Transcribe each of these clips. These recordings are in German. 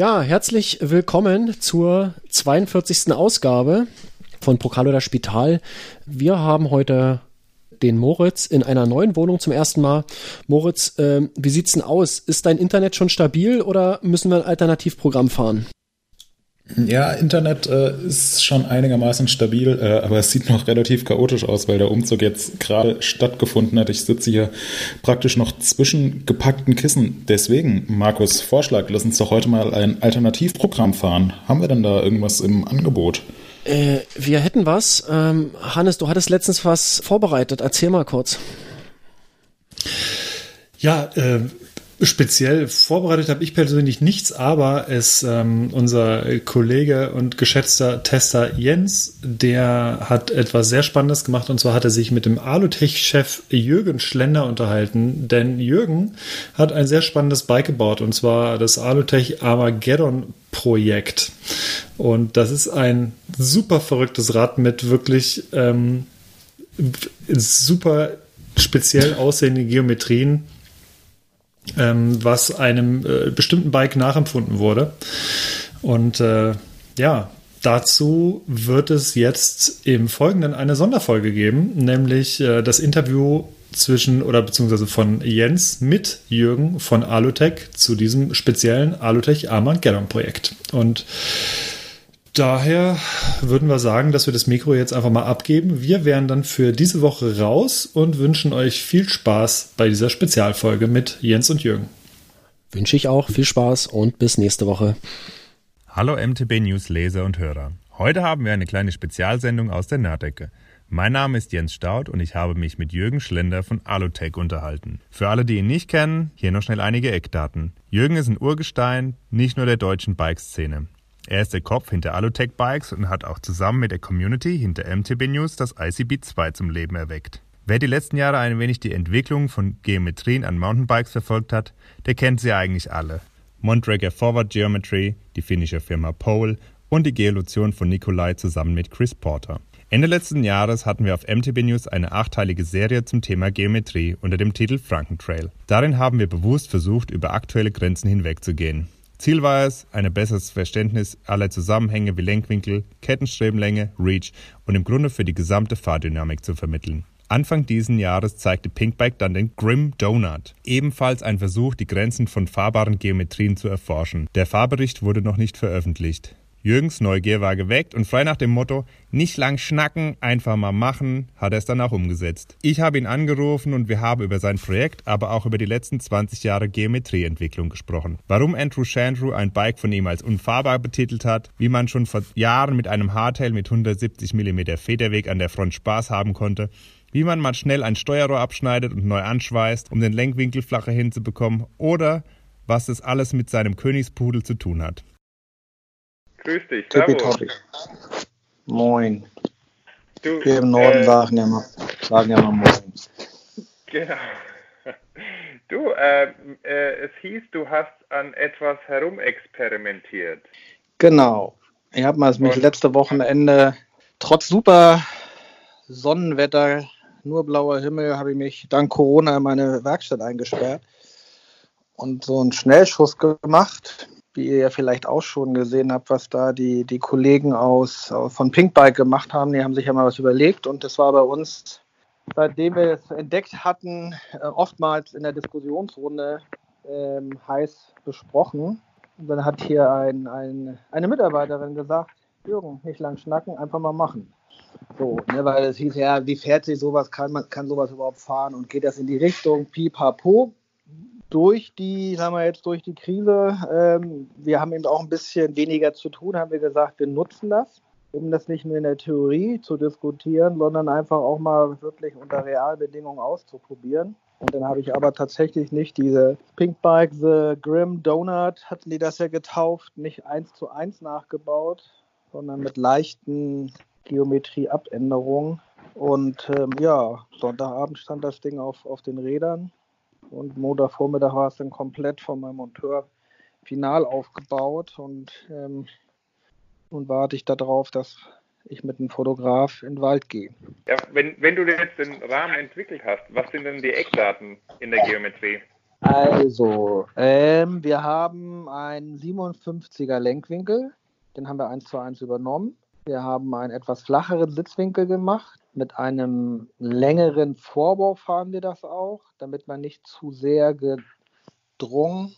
Ja, herzlich willkommen zur 42. Ausgabe von Pokal oder Spital. Wir haben heute den Moritz in einer neuen Wohnung zum ersten Mal. Moritz, äh, wie sieht's denn aus? Ist dein Internet schon stabil oder müssen wir ein Alternativprogramm fahren? Ja, Internet äh, ist schon einigermaßen stabil, äh, aber es sieht noch relativ chaotisch aus, weil der Umzug jetzt gerade stattgefunden hat. Ich sitze hier praktisch noch zwischen gepackten Kissen. Deswegen, Markus, Vorschlag, lass uns doch heute mal ein Alternativprogramm fahren. Haben wir denn da irgendwas im Angebot? Äh, wir hätten was. Ähm, Hannes, du hattest letztens was vorbereitet. Erzähl mal kurz. Ja, äh, Speziell vorbereitet habe ich persönlich nichts, aber es ähm, unser Kollege und geschätzter Tester Jens, der hat etwas sehr Spannendes gemacht. Und zwar hat er sich mit dem Alutech-Chef Jürgen Schlender unterhalten, denn Jürgen hat ein sehr spannendes Bike gebaut und zwar das Alutech Armageddon Projekt. Und das ist ein super verrücktes Rad mit wirklich ähm, super speziell aussehenden Geometrien ähm, was einem äh, bestimmten Bike nachempfunden wurde. Und äh, ja, dazu wird es jetzt im Folgenden eine Sonderfolge geben, nämlich äh, das Interview zwischen oder beziehungsweise von Jens mit Jürgen von Alutech zu diesem speziellen Alutech Armageddon Projekt. Und daher würden wir sagen, dass wir das Mikro jetzt einfach mal abgeben. Wir wären dann für diese Woche raus und wünschen euch viel Spaß bei dieser Spezialfolge mit Jens und Jürgen. Wünsche ich auch viel Spaß und bis nächste Woche. Hallo MTB News Leser und Hörer. Heute haben wir eine kleine Spezialsendung aus der Nerdecke. Mein Name ist Jens Staud und ich habe mich mit Jürgen Schlender von Alutech unterhalten. Für alle, die ihn nicht kennen, hier noch schnell einige Eckdaten. Jürgen ist ein Urgestein, nicht nur der deutschen Bikeszene. Er ist der Kopf hinter Alutech Bikes und hat auch zusammen mit der Community hinter MTB News das ICB 2 zum Leben erweckt. Wer die letzten Jahre ein wenig die Entwicklung von Geometrien an Mountainbikes verfolgt hat, der kennt sie eigentlich alle. Montrager Forward Geometry, die finnische Firma Pole und die Geolution von Nikolai zusammen mit Chris Porter. Ende letzten Jahres hatten wir auf MTB News eine achteilige Serie zum Thema Geometrie unter dem Titel Frankentrail. Darin haben wir bewusst versucht, über aktuelle Grenzen hinwegzugehen. Ziel war es, ein besseres Verständnis aller Zusammenhänge wie Lenkwinkel, Kettenstrebenlänge, Reach und im Grunde für die gesamte Fahrdynamik zu vermitteln. Anfang diesen Jahres zeigte Pinkbike dann den Grim Donut, ebenfalls ein Versuch, die Grenzen von fahrbaren Geometrien zu erforschen. Der Fahrbericht wurde noch nicht veröffentlicht. Jürgens Neugier war geweckt und frei nach dem Motto, nicht lang schnacken, einfach mal machen, hat er es dann auch umgesetzt. Ich habe ihn angerufen und wir haben über sein Projekt, aber auch über die letzten 20 Jahre Geometrieentwicklung gesprochen. Warum Andrew Chandru ein Bike von ihm als unfahrbar betitelt hat, wie man schon vor Jahren mit einem Hardtail mit 170 mm Federweg an der Front Spaß haben konnte, wie man mal schnell ein Steuerrohr abschneidet und neu anschweißt, um den Lenkwinkel flacher hinzubekommen oder was das alles mit seinem Königspudel zu tun hat. Grüß dich. Tippitoppi. Moin. Du, Wir im Norden äh, sagen, ja mal, sagen ja mal Moin. Genau. Du, äh, äh, es hieß, du hast an etwas herumexperimentiert. Genau. Ich habe mal mich letzte Wochenende, trotz super Sonnenwetter, nur blauer Himmel, habe ich mich dank Corona in meine Werkstatt eingesperrt und so einen Schnellschuss gemacht wie ihr ja vielleicht auch schon gesehen habt, was da die, die Kollegen aus, von Pinkbike gemacht haben. Die haben sich ja mal was überlegt und das war bei uns, seitdem wir es entdeckt hatten, äh, oftmals in der Diskussionsrunde ähm, heiß besprochen. Und dann hat hier ein, ein, eine Mitarbeiterin gesagt, Jürgen, nicht lang schnacken, einfach mal machen. So, ne, weil es hieß ja, wie fährt sich sowas, kann kann sowas überhaupt fahren und geht das in die Richtung pipapo durch die, sagen wir jetzt, durch die Krise, ähm, wir haben eben auch ein bisschen weniger zu tun, haben wir gesagt, wir nutzen das, um das nicht nur in der Theorie zu diskutieren, sondern einfach auch mal wirklich unter Realbedingungen auszuprobieren. Und dann habe ich aber tatsächlich nicht diese Pink Bike, The Grim Donut, hatten die das ja getauft, nicht eins zu eins nachgebaut, sondern mit leichten Geometrieabänderungen. Und ähm, ja, Sonntagabend stand das Ding auf, auf den Rädern und Montagvormittag war es dann komplett von meinem Monteur final aufgebaut und ähm, nun warte ich darauf, dass ich mit einem Fotograf in den Wald gehe. Ja, wenn, wenn du jetzt den Rahmen entwickelt hast, was sind denn die Eckdaten in der Geometrie? Also, ähm, wir haben einen 57er Lenkwinkel, den haben wir eins zu eins übernommen. Wir haben einen etwas flacheren Sitzwinkel gemacht. Mit einem längeren Vorbau fahren wir das auch, damit man nicht zu sehr gedrungen,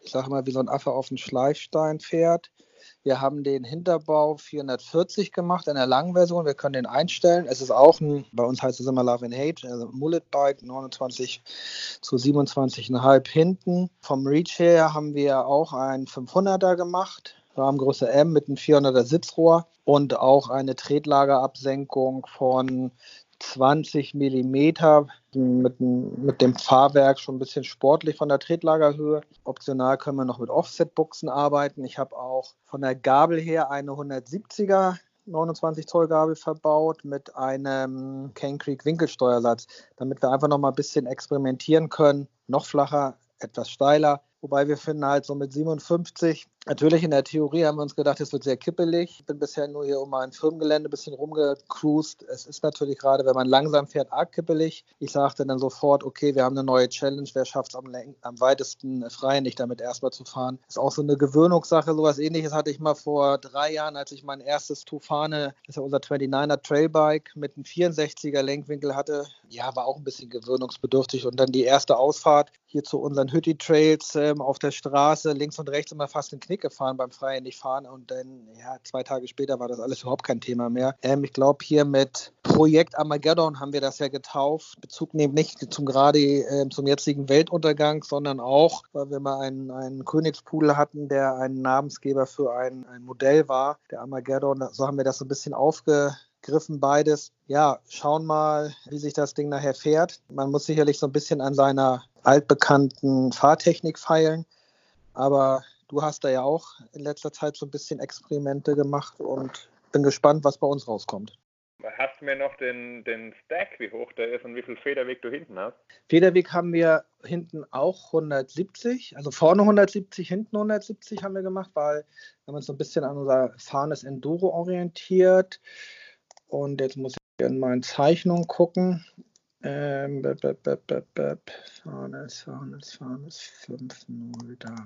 ich sage mal, wie so ein Affe auf den Schleifstein fährt. Wir haben den Hinterbau 440 gemacht in der langen Version. Wir können den einstellen. Es ist auch ein, bei uns heißt es immer Love and Hate, also Mullet Bike, 29 zu 27,5 hinten. Vom Reach her haben wir auch einen 500er gemacht. Rahmengröße M mit einem 400er Sitzrohr und auch eine Tretlagerabsenkung von 20 Millimeter mit, mit dem Fahrwerk schon ein bisschen sportlich von der Tretlagerhöhe. Optional können wir noch mit Offset-Buchsen arbeiten. Ich habe auch von der Gabel her eine 170er 29 Zoll Gabel verbaut mit einem Cane Creek Winkelsteuersatz, damit wir einfach noch mal ein bisschen experimentieren können. Noch flacher, etwas steiler Wobei wir finden halt so mit 57, natürlich in der Theorie haben wir uns gedacht, es wird sehr kippelig. Ich bin bisher nur hier um ein Firmengelände ein bisschen rumgecruised. Es ist natürlich gerade, wenn man langsam fährt, arg kippelig. Ich sagte dann sofort, okay, wir haben eine neue Challenge. Wer schafft es am, am, weitesten frei nicht damit erstmal zu fahren? Ist auch so eine Gewöhnungssache. Sowas ähnliches hatte ich mal vor drei Jahren, als ich mein erstes Tufane, das ist ja unser 29er Trailbike, mit einem 64er Lenkwinkel hatte. Ja, war auch ein bisschen gewöhnungsbedürftig. Und dann die erste Ausfahrt hier zu unseren Hütti-Trails ähm, auf der Straße links und rechts immer fast den Knick gefahren beim Freien nicht fahren und dann, ja, zwei Tage später war das alles überhaupt kein Thema mehr. Ähm, ich glaube, hier mit Projekt Armageddon haben wir das ja getauft. Bezug nehmen nicht zum gerade äh, zum jetzigen Weltuntergang, sondern auch, weil wir mal einen, einen Königspudel hatten, der ein Namensgeber für ein, ein Modell war, der Armageddon. So haben wir das so ein bisschen aufge Griffen beides. Ja, schauen mal, wie sich das Ding nachher fährt. Man muss sicherlich so ein bisschen an seiner altbekannten Fahrtechnik feilen, aber du hast da ja auch in letzter Zeit so ein bisschen Experimente gemacht und bin gespannt, was bei uns rauskommt. Hast du mir noch den, den Stack, wie hoch der ist und wie viel Federweg du hinten hast? Federweg haben wir hinten auch 170, also vorne 170, hinten 170 haben wir gemacht, weil wir haben uns so ein bisschen an unser fahrendes Enduro orientiert. Und jetzt muss ich in meine Zeichnung gucken. Ähm, bep, bep, bep, bep. Farnes, Farnes, Farnes, 5-0 da.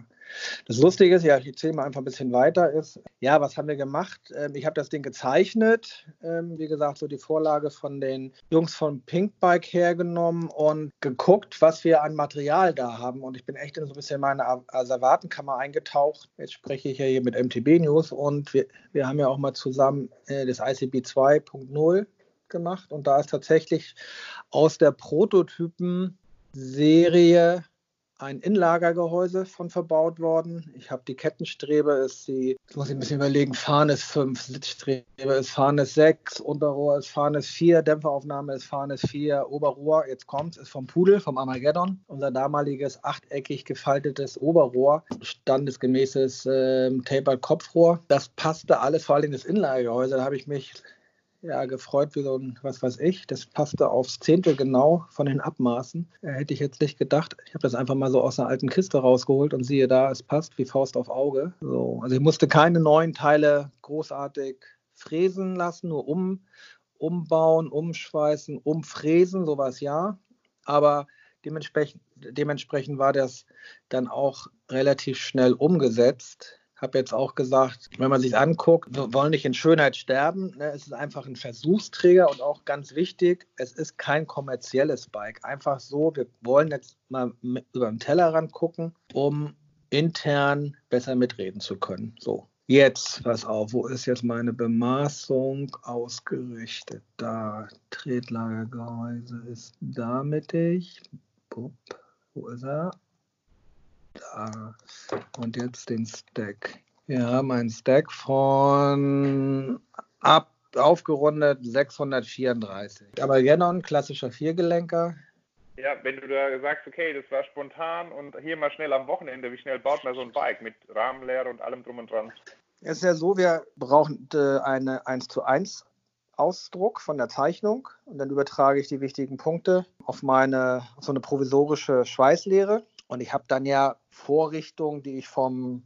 Das Lustige ist, ja, ich erzähle mal einfach ein bisschen weiter, ist, ja, was haben wir gemacht? Ähm, ich habe das Ding gezeichnet, ähm, wie gesagt, so die Vorlage von den Jungs von Pinkbike hergenommen und geguckt, was wir an Material da haben. Und ich bin echt in so ein bisschen meine Asservatenkammer eingetaucht. Jetzt spreche ich ja hier mit MTB News und wir, wir haben ja auch mal zusammen äh, das ICB 2.0 gemacht und da ist tatsächlich aus der Prototypen-Serie ein Inlagergehäuse von verbaut worden. Ich habe die Kettenstrebe, ist die, jetzt muss ich ein bisschen überlegen, Farnes 5, Sitzstrebe ist Farnes 6, Unterrohr ist Farnes 4, Dämpferaufnahme ist Farnes 4, Oberrohr, jetzt kommt ist vom Pudel, vom Armageddon. Unser damaliges achteckig gefaltetes Oberrohr, standesgemäßes äh, Tapered Kopfrohr. Das passte alles, vor allem das Inlagergehäuse. Da habe ich mich ja, gefreut wie so ein, was weiß ich. Das passte aufs Zehntel genau von den Abmaßen. Äh, hätte ich jetzt nicht gedacht. Ich habe das einfach mal so aus einer alten Kiste rausgeholt und siehe da, es passt wie Faust auf Auge. So, also ich musste keine neuen Teile großartig fräsen lassen, nur um, umbauen, umschweißen, umfräsen, sowas ja. Aber dementsprechend, dementsprechend war das dann auch relativ schnell umgesetzt habe jetzt auch gesagt, wenn man sich anguckt, wir wollen nicht in Schönheit sterben. Ne? Es ist einfach ein Versuchsträger und auch ganz wichtig, es ist kein kommerzielles Bike. Einfach so, wir wollen jetzt mal über den Tellerrand gucken, um intern besser mitreden zu können. So, Jetzt, pass auf, wo ist jetzt meine Bemaßung ausgerichtet? Da, Tretlagergehäuse ist da mittig. Bup, wo ist er? Da. Und jetzt den Stack. Wir haben einen Stack von ab aufgerundet 634. Aber Genon, klassischer Viergelenker. Ja, wenn du da sagst, okay, das war spontan und hier mal schnell am Wochenende, wie schnell baut man so ein Bike mit Rahmenlehre und allem drum und dran? Es ist ja so, wir brauchen äh, eine 1 zu 1 Ausdruck von der Zeichnung und dann übertrage ich die wichtigen Punkte auf meine auf so eine provisorische Schweißlehre. Und ich habe dann ja Vorrichtungen, die ich von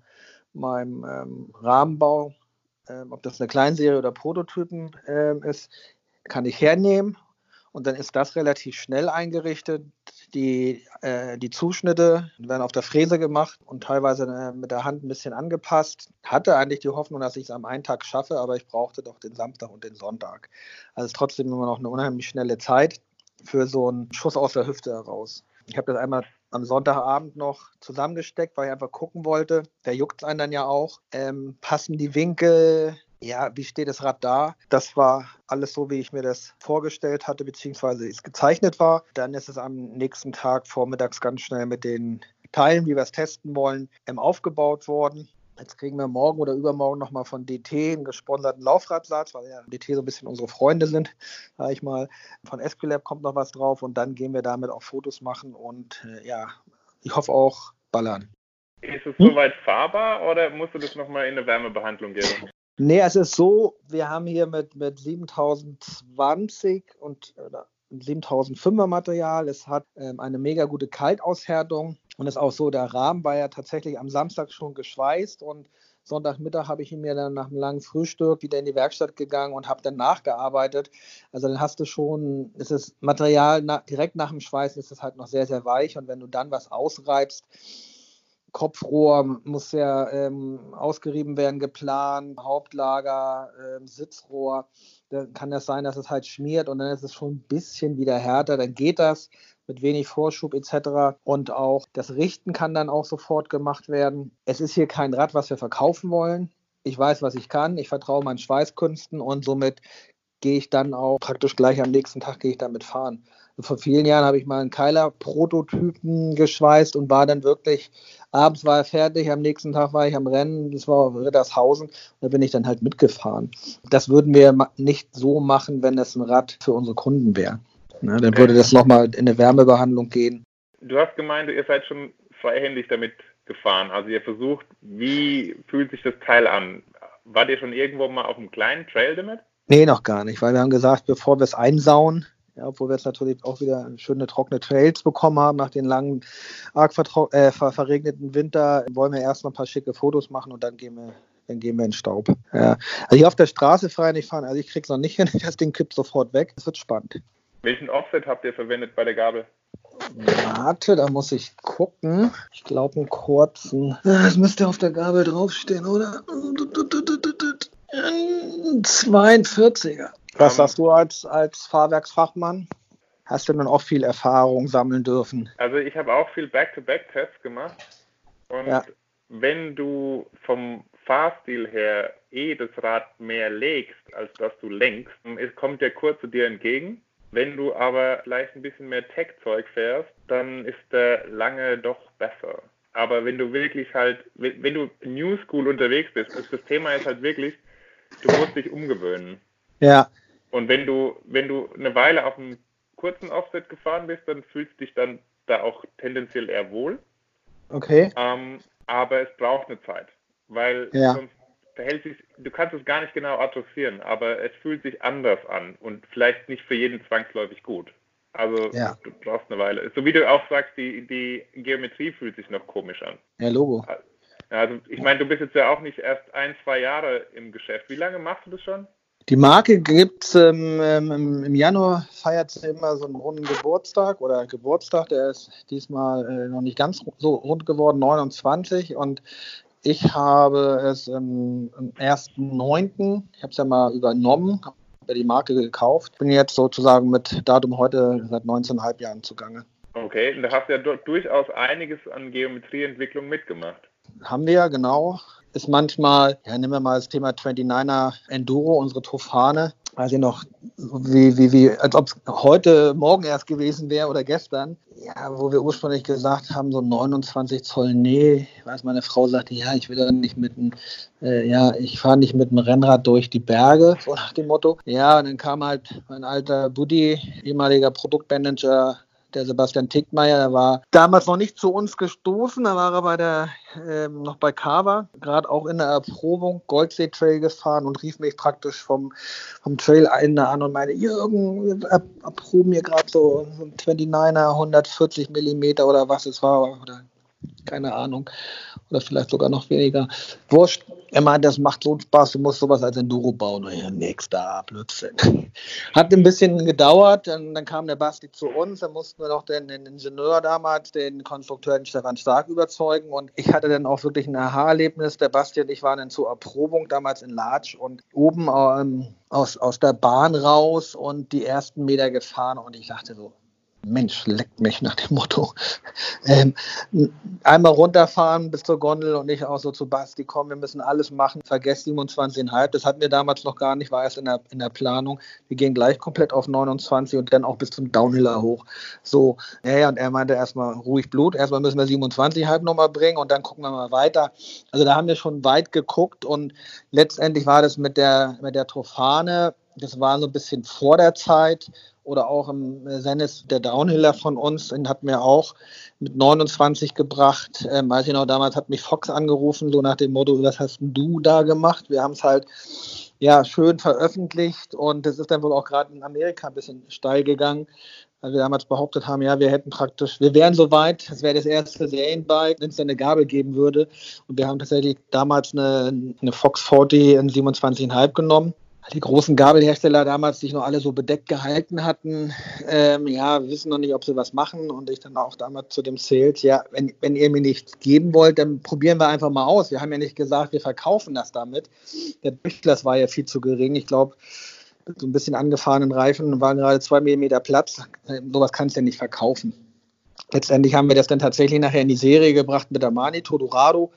meinem ähm, Rahmenbau, ähm, ob das eine Kleinserie oder Prototypen ähm, ist, kann ich hernehmen Und dann ist das relativ schnell eingerichtet. Die, äh, die Zuschnitte werden auf der Fräse gemacht und teilweise äh, mit der Hand ein bisschen angepasst. Hatte eigentlich die Hoffnung, dass ich es am einen Tag schaffe, aber ich brauchte doch den Samstag und den Sonntag. Also ist trotzdem immer noch eine unheimlich schnelle Zeit für so einen Schuss aus der Hüfte heraus. Ich habe das einmal am Sonntagabend noch zusammengesteckt, weil ich einfach gucken wollte. Der juckt einen dann ja auch. Ähm, passen die Winkel? Ja, wie steht das Rad da? Das war alles so, wie ich mir das vorgestellt hatte, beziehungsweise es gezeichnet war. Dann ist es am nächsten Tag vormittags ganz schnell mit den Teilen, wie wir es testen wollen, ähm, aufgebaut worden. Jetzt kriegen wir morgen oder übermorgen nochmal von DT einen gesponserten Laufradsatz, weil ja DT so ein bisschen unsere Freunde sind, sage ich mal. Von Esquilab kommt noch was drauf und dann gehen wir damit auch Fotos machen und äh, ja, ich hoffe auch ballern. Ist es soweit fahrbar oder musst du das nochmal in eine Wärmebehandlung geben? Nee, es ist so, wir haben hier mit, mit 7020 und oder 7005er Material. Es hat ähm, eine mega gute Kaltaushärtung und ist auch so, der Rahmen war ja tatsächlich am Samstag schon geschweißt und Sonntagmittag habe ich ihn mir dann nach einem langen Frühstück wieder in die Werkstatt gegangen und habe dann nachgearbeitet. Also dann hast du schon, ist das Material na, direkt nach dem Schweißen ist es halt noch sehr, sehr weich und wenn du dann was ausreibst, Kopfrohr muss ja ähm, ausgerieben werden, geplant, Hauptlager, ähm, Sitzrohr. Dann kann das sein, dass es halt schmiert und dann ist es schon ein bisschen wieder härter. Dann geht das mit wenig Vorschub etc. Und auch das Richten kann dann auch sofort gemacht werden. Es ist hier kein Rad, was wir verkaufen wollen. Ich weiß, was ich kann. Ich vertraue meinen Schweißkünsten und somit gehe ich dann auch praktisch gleich am nächsten Tag gehe ich damit fahren. Vor vielen Jahren habe ich mal einen Keiler-Prototypen geschweißt und war dann wirklich, abends war er fertig, am nächsten Tag war ich am Rennen, das war Rittershausen, da bin ich dann halt mitgefahren. Das würden wir nicht so machen, wenn es ein Rad für unsere Kunden wäre. Ne, dann würde das nochmal in eine Wärmebehandlung gehen. Du hast gemeint, ihr seid schon freihändig damit gefahren. Also ihr versucht, wie fühlt sich das Teil an? Wart ihr schon irgendwo mal auf einem kleinen Trail damit? Nee, noch gar nicht, weil wir haben gesagt, bevor wir es einsauen, ja, obwohl wir jetzt natürlich auch wieder schöne trockene Trails bekommen haben nach den langen, arg äh, ver verregneten Winter, wollen wir erst noch ein paar schicke Fotos machen und dann gehen wir dann gehen wir in Staub. Ja. Also hier auf der Straße frei nicht fahren, also ich krieg's noch nicht hin, das Ding kippt sofort weg. Das wird spannend. Welchen Offset habt ihr verwendet bei der Gabel? Warte, da muss ich gucken. Ich glaube einen kurzen. Das müsste auf der Gabel draufstehen, oder? 42er. Was sagst du als, als Fahrwerksfachmann? Hast du denn auch viel Erfahrung sammeln dürfen? Also ich habe auch viel Back-to-Back-Tests gemacht. Und ja. wenn du vom Fahrstil her eh das Rad mehr legst, als dass du lenkst, kommt der kurz zu dir entgegen wenn du aber vielleicht ein bisschen mehr Tech-Zeug fährst, dann ist der lange doch besser. Aber wenn du wirklich halt, wenn du New School unterwegs bist, das Thema ist halt wirklich, du musst dich umgewöhnen. Ja. Und wenn du, wenn du eine Weile auf einem kurzen Offset gefahren bist, dann fühlst du dich dann da auch tendenziell eher wohl. Okay. Ähm, aber es braucht eine Zeit, weil ja. sonst verhält sich, du kannst es gar nicht genau adressieren, aber es fühlt sich anders an und vielleicht nicht für jeden zwangsläufig gut. Also ja. du brauchst eine Weile. So wie du auch sagst, die, die Geometrie fühlt sich noch komisch an. Ja, Logo. Also ich meine, du bist jetzt ja auch nicht erst ein, zwei Jahre im Geschäft. Wie lange machst du das schon? Die Marke gibt es ähm, ähm, im Januar, feiert sie immer so einen runden Geburtstag oder Geburtstag. Der ist diesmal äh, noch nicht ganz so rund geworden, 29. Und ich habe es im, im 1.9., ich habe es ja mal übernommen, habe die Marke gekauft, bin jetzt sozusagen mit Datum heute seit 19,5 Jahren zugange. Okay, und da hast du ja durchaus einiges an Geometrieentwicklung mitgemacht. Haben wir, genau. Ist manchmal, ja, nehmen wir mal das Thema 29er Enduro, unsere Tofane weiß ich noch, wie, wie, wie, als ob es heute Morgen erst gewesen wäre oder gestern. Ja, wo wir ursprünglich gesagt haben, so 29 Zoll, nee, ich weiß, meine Frau sagte, ja, ich will da nicht mit einem, äh, ja, ich fahre nicht mit dem Rennrad durch die Berge, so nach dem Motto. Ja, und dann kam halt mein alter Buddy, ehemaliger Produktmanager der Sebastian Tickmeier, der war damals noch nicht zu uns gestoßen, da war er bei der, ähm, noch bei Kava, gerade auch in der Erprobung Goldsee Trail gefahren und rief mich praktisch vom, vom Trailende an und meinte, Jürgen, wir erproben hier gerade so, so ein 29er, 140 Millimeter oder was es war, oder keine Ahnung, oder vielleicht sogar noch weniger. Wurscht. Er meint, das macht so Spaß, du musst sowas als Enduro bauen. Ja, da, Blödsinn. Hat ein bisschen gedauert, dann, dann, kam der Basti zu uns, dann mussten wir noch den, den Ingenieur damals, den Konstrukteur den Stefan Stark überzeugen und ich hatte dann auch wirklich ein Aha-Erlebnis. Der Basti und ich waren dann zur Erprobung damals in Latsch und oben ähm, aus, aus der Bahn raus und die ersten Meter gefahren und ich dachte so, Mensch, leckt mich nach dem Motto. Ähm, einmal runterfahren bis zur Gondel und ich auch so zu Basti, komm, wir müssen alles machen, vergesst 27,5. Das hatten wir damals noch gar nicht, war erst in der, in der Planung. Wir gehen gleich komplett auf 29 und dann auch bis zum Downhiller hoch. So, ja, und er meinte erstmal ruhig Blut, erstmal müssen wir 27,5 nochmal bringen und dann gucken wir mal weiter. Also da haben wir schon weit geguckt und letztendlich war das mit der, mit der Trophane, das war so ein bisschen vor der Zeit oder auch im Sennis, der Downhiller von uns, den hat mir auch mit 29 gebracht. Ähm, weiß ich noch, damals hat mich Fox angerufen, so nach dem Motto, was hast du da gemacht? Wir haben es halt ja schön veröffentlicht und das ist dann wohl auch gerade in Amerika ein bisschen steil gegangen, weil wir damals behauptet haben, ja, wir hätten praktisch, wir wären so weit, es wäre das erste Serienbike, wenn es dann eine Gabel geben würde. Und wir haben tatsächlich damals eine, eine Fox 40 in 27,5 genommen die großen Gabelhersteller damals sich noch alle so bedeckt gehalten hatten, ähm, ja, wissen noch nicht, ob sie was machen. Und ich dann auch damals zu dem Sales, ja, wenn, wenn ihr mir nichts geben wollt, dann probieren wir einfach mal aus. Wir haben ja nicht gesagt, wir verkaufen das damit. Der Durchlass war ja viel zu gering. Ich glaube, so ein bisschen angefahrenen Reifen waren gerade zwei Millimeter Platz. Sowas kannst du ja nicht verkaufen. Letztendlich haben wir das dann tatsächlich nachher in die Serie gebracht mit der Mani Todorado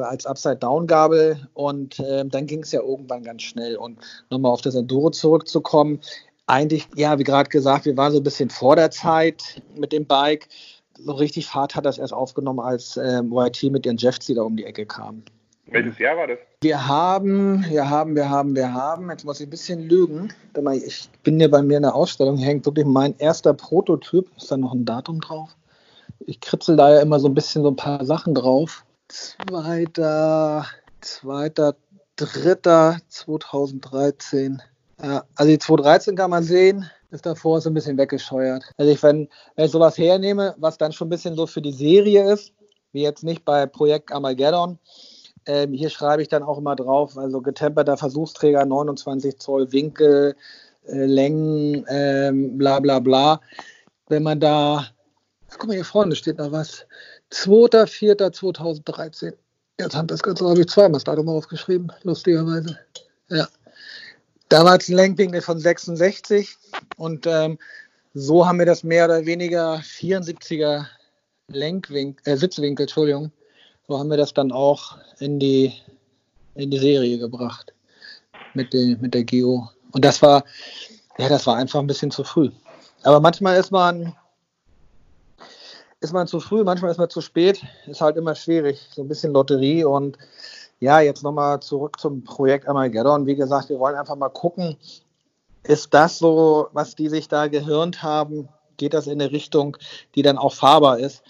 als Upside-Down-Gabel und äh, dann ging es ja irgendwann ganz schnell. Und nochmal auf das Enduro zurückzukommen, eigentlich, ja, wie gerade gesagt, wir waren so ein bisschen vor der Zeit mit dem Bike. So richtig Fahrt hat das erst aufgenommen, als ähm, YT mit ihren Jeffs da um die Ecke kam. Welches Jahr war das? Wir haben, wir haben, wir haben, wir haben, jetzt muss ich ein bisschen lügen. Ich bin ja bei mir in der Ausstellung, hier hängt wirklich mein erster Prototyp. Ist da noch ein Datum drauf? Ich kritzel da ja immer so ein bisschen so ein paar Sachen drauf. Zweiter, zweiter, dritter 2013. Ja, also die 2013 kann man sehen, ist davor so ein bisschen weggescheuert. Also ich, wenn, wenn ich sowas hernehme, was dann schon ein bisschen so für die Serie ist, wie jetzt nicht bei Projekt Armageddon, ähm, hier schreibe ich dann auch immer drauf, also getemperter Versuchsträger, 29 Zoll Winkel, äh, Längen, ähm, bla bla bla. Wenn man da, guck mal hier vorne steht noch was, 2.4.2013. Jetzt haben das Ganze, habe ich zweimal das Datum aufgeschrieben, lustigerweise. Ja. Da war es ein Lenkwinkel von 66 und ähm, so haben wir das mehr oder weniger 74er Lenkwinkel, äh, Sitzwinkel, Entschuldigung. So haben wir das dann auch in die, in die Serie gebracht mit, den, mit der Geo. Und das war, ja, das war einfach ein bisschen zu früh. Aber manchmal ist man ist man zu früh, manchmal ist man zu spät. Ist halt immer schwierig. So ein bisschen Lotterie. Und ja, jetzt nochmal zurück zum Projekt Armageddon. Wie gesagt, wir wollen einfach mal gucken, ist das so, was die sich da gehirnt haben? Geht das in eine Richtung, die dann auch fahrbar ist?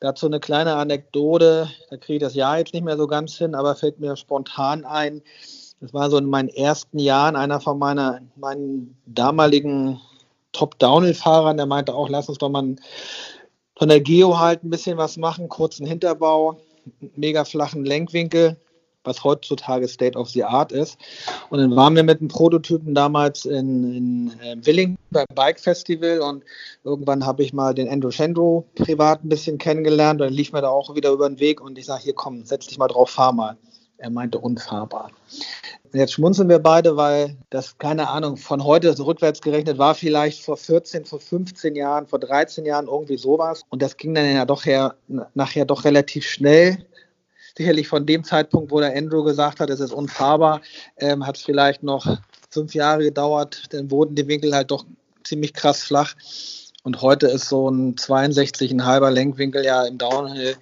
Dazu eine kleine Anekdote, da kriege ich das Jahr jetzt nicht mehr so ganz hin, aber fällt mir spontan ein. Das war so in meinen ersten Jahren einer von meiner, meinen damaligen Top-Downhill-Fahrern, der meinte auch, lass uns doch mal ein von der Geo halt ein bisschen was machen, kurzen Hinterbau, mega flachen Lenkwinkel, was heutzutage State of the Art ist. Und dann waren wir mit einem Prototypen damals in, in äh, Willing beim Bike Festival und irgendwann habe ich mal den Endo Shendro privat ein bisschen kennengelernt und dann lief mir da auch wieder über den Weg und ich sage, hier komm, setz dich mal drauf, fahr mal. Er meinte unfahrbar. Jetzt schmunzeln wir beide, weil das, keine Ahnung, von heute so rückwärts gerechnet war vielleicht vor 14, vor 15 Jahren, vor 13 Jahren irgendwie sowas. Und das ging dann ja doch her, nachher doch relativ schnell. Sicherlich von dem Zeitpunkt, wo der Andrew gesagt hat, es ist unfahrbar, ähm, hat es vielleicht noch fünf Jahre gedauert. Dann wurden die Winkel halt doch ziemlich krass flach. Und heute ist so ein 62,5er Lenkwinkel ja im Downhill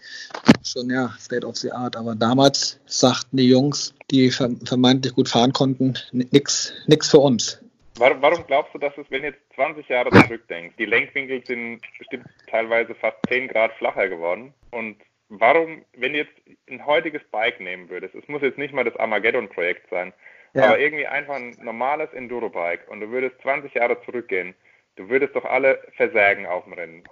schon ja State of the Art. Aber damals sagten die Jungs, die vermeintlich gut fahren konnten, nichts nix für uns. Warum, warum, glaubst du, dass es, wenn jetzt 20 Jahre zurückdenkst, die Lenkwinkel sind bestimmt teilweise fast 10 Grad flacher geworden? Und warum, wenn du jetzt ein heutiges Bike nehmen würdest, es muss jetzt nicht mal das Armageddon-Projekt sein, ja. aber irgendwie einfach ein normales Enduro-Bike und du würdest 20 Jahre zurückgehen, Du würdest doch alle versägen auf dem Rennen.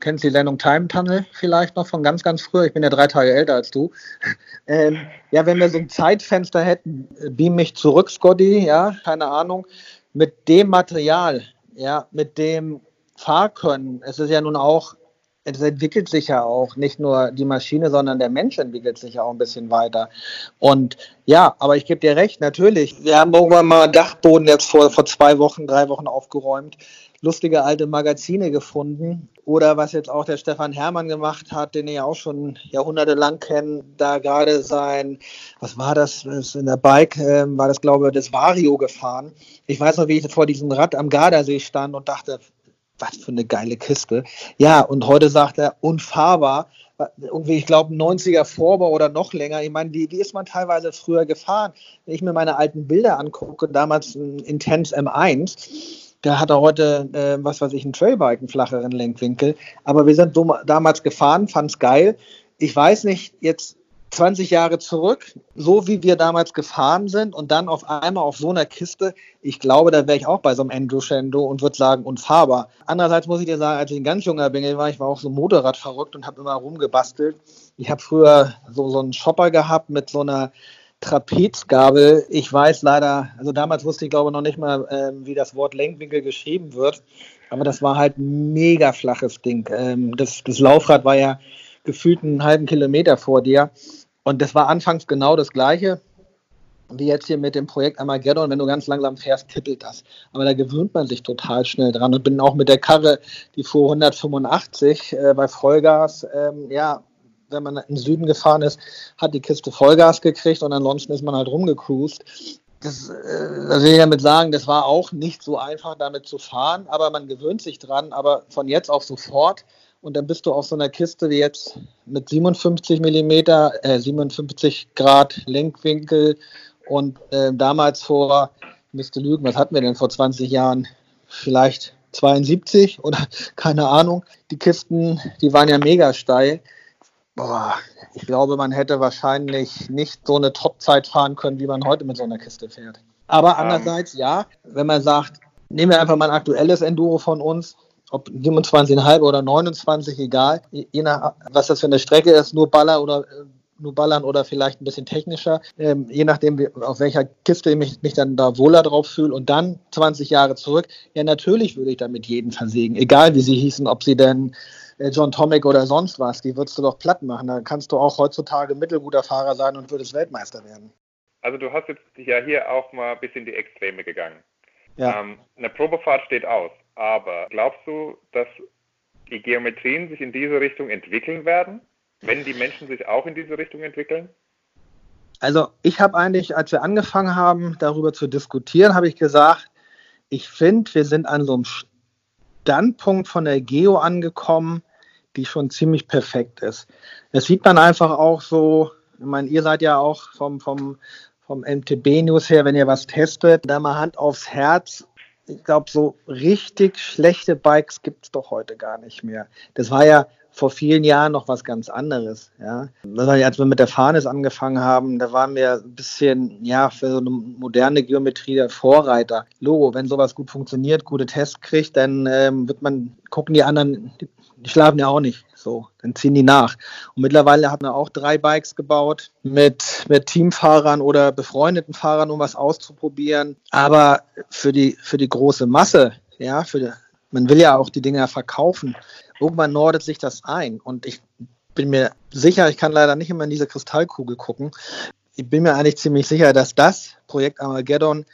kennst die Sendung Time Tunnel vielleicht noch von ganz, ganz früher. Ich bin ja drei Tage älter als du. Ähm, ja, wenn wir so ein Zeitfenster hätten, beam mich zurück, Scotty, ja, keine Ahnung, mit dem Material, ja, mit dem Fahrkönnen, es ist ja nun auch es entwickelt sich ja auch nicht nur die Maschine, sondern der Mensch entwickelt sich ja auch ein bisschen weiter. Und ja, aber ich gebe dir recht, natürlich. Wir haben irgendwann mal Dachboden jetzt vor, vor zwei Wochen, drei Wochen aufgeräumt, lustige alte Magazine gefunden. Oder was jetzt auch der Stefan Hermann gemacht hat, den ich auch schon jahrhundertelang kenne, da gerade sein, was war das, in der Bike, äh, war das glaube ich das Vario gefahren. Ich weiß noch, wie ich vor diesem Rad am Gardasee stand und dachte, was für eine geile Kiste. Ja, und heute sagt er, unfahrbar. Irgendwie, ich glaube, 90er Vorbau oder noch länger. Ich meine, die, die ist man teilweise früher gefahren. Wenn ich mir meine alten Bilder angucke, damals ein Intense M1, der hatte heute, äh, was weiß ich, ein Trailbike, einen flacheren Lenkwinkel. Aber wir sind damals gefahren, fand es geil. Ich weiß nicht, jetzt 20 Jahre zurück, so wie wir damals gefahren sind und dann auf einmal auf so einer Kiste, ich glaube, da wäre ich auch bei so einem Endo Shendo und würde sagen, unfahrbar. Andererseits muss ich dir sagen, als ich ein ganz junger Bengel war, ich war auch so Motorrad verrückt und habe immer rumgebastelt. Ich habe früher so, so einen Shopper gehabt mit so einer Trapezgabel. Ich weiß leider, also damals wusste ich glaube noch nicht mal, äh, wie das Wort Lenkwinkel geschrieben wird, aber das war halt mega flaches Ding. Ähm, das, das Laufrad war ja gefühlt einen halben Kilometer vor dir. Und das war anfangs genau das Gleiche wie jetzt hier mit dem Projekt Armageddon, wenn du ganz langsam fährst, tippelt das. Aber da gewöhnt man sich total schnell dran und bin auch mit der Karre, die fuhr 185 äh, bei Vollgas, ähm, ja, wenn man im Süden gefahren ist, hat die Kiste Vollgas gekriegt und ansonsten ist man halt rumgecruised. Das, äh, das will ich damit sagen, das war auch nicht so einfach, damit zu fahren, aber man gewöhnt sich dran. Aber von jetzt auf sofort und dann bist du auf so einer Kiste wie jetzt mit 57 Millimeter, äh, 57 Grad Lenkwinkel und äh, damals vor, müsste lügen, was hatten wir denn vor 20 Jahren? Vielleicht 72 oder keine Ahnung. Die Kisten, die waren ja mega steil. Boah, ich glaube, man hätte wahrscheinlich nicht so eine Top-Zeit fahren können, wie man heute mit so einer Kiste fährt. Aber ähm. andererseits, ja, wenn man sagt, nehmen wir einfach mal ein aktuelles Enduro von uns, ob 27,5 oder 29, egal, je nach, was das für eine Strecke ist, nur Baller oder äh, nur ballern oder vielleicht ein bisschen technischer, ähm, je nachdem, auf welcher Kiste ich mich, mich dann da wohler drauf fühle und dann 20 Jahre zurück, ja natürlich würde ich damit jeden versägen, egal wie sie hießen, ob sie denn John Tomic oder sonst was, die würdest du doch platt machen. Da kannst du auch heutzutage mittelguter Fahrer sein und würdest Weltmeister werden. Also du hast jetzt ja hier auch mal bis in die Extreme gegangen. Ja. Ähm, eine Probefahrt steht aus. Aber glaubst du, dass die Geometrien sich in diese Richtung entwickeln werden, wenn die Menschen sich auch in diese Richtung entwickeln? Also ich habe eigentlich, als wir angefangen haben, darüber zu diskutieren, habe ich gesagt, ich finde, wir sind an so einem Standpunkt von der Geo angekommen, die schon ziemlich perfekt ist. Das sieht man einfach auch so, ich meine, ihr seid ja auch vom, vom, vom MTB News her, wenn ihr was testet, da mal Hand aufs Herz, ich glaube, so richtig schlechte Bikes gibt es doch heute gar nicht mehr. Das war ja vor vielen Jahren noch was ganz anderes. Ja. Als wir mit der Farnes angefangen haben, da waren wir ein bisschen, ja, für so eine moderne Geometrie der Vorreiter. Logo, wenn sowas gut funktioniert, gute Tests kriegt, dann ähm, wird man gucken die anderen, die, schlafen ja auch nicht. So, dann ziehen die nach. Und mittlerweile haben wir auch drei Bikes gebaut mit, mit Teamfahrern oder befreundeten Fahrern, um was auszuprobieren. Aber für die, für die große Masse, ja, für die, man will ja auch die Dinger verkaufen. Irgendwann nordet sich das ein. Und ich bin mir sicher, ich kann leider nicht immer in diese Kristallkugel gucken. Ich bin mir eigentlich ziemlich sicher, dass das Projekt Armageddon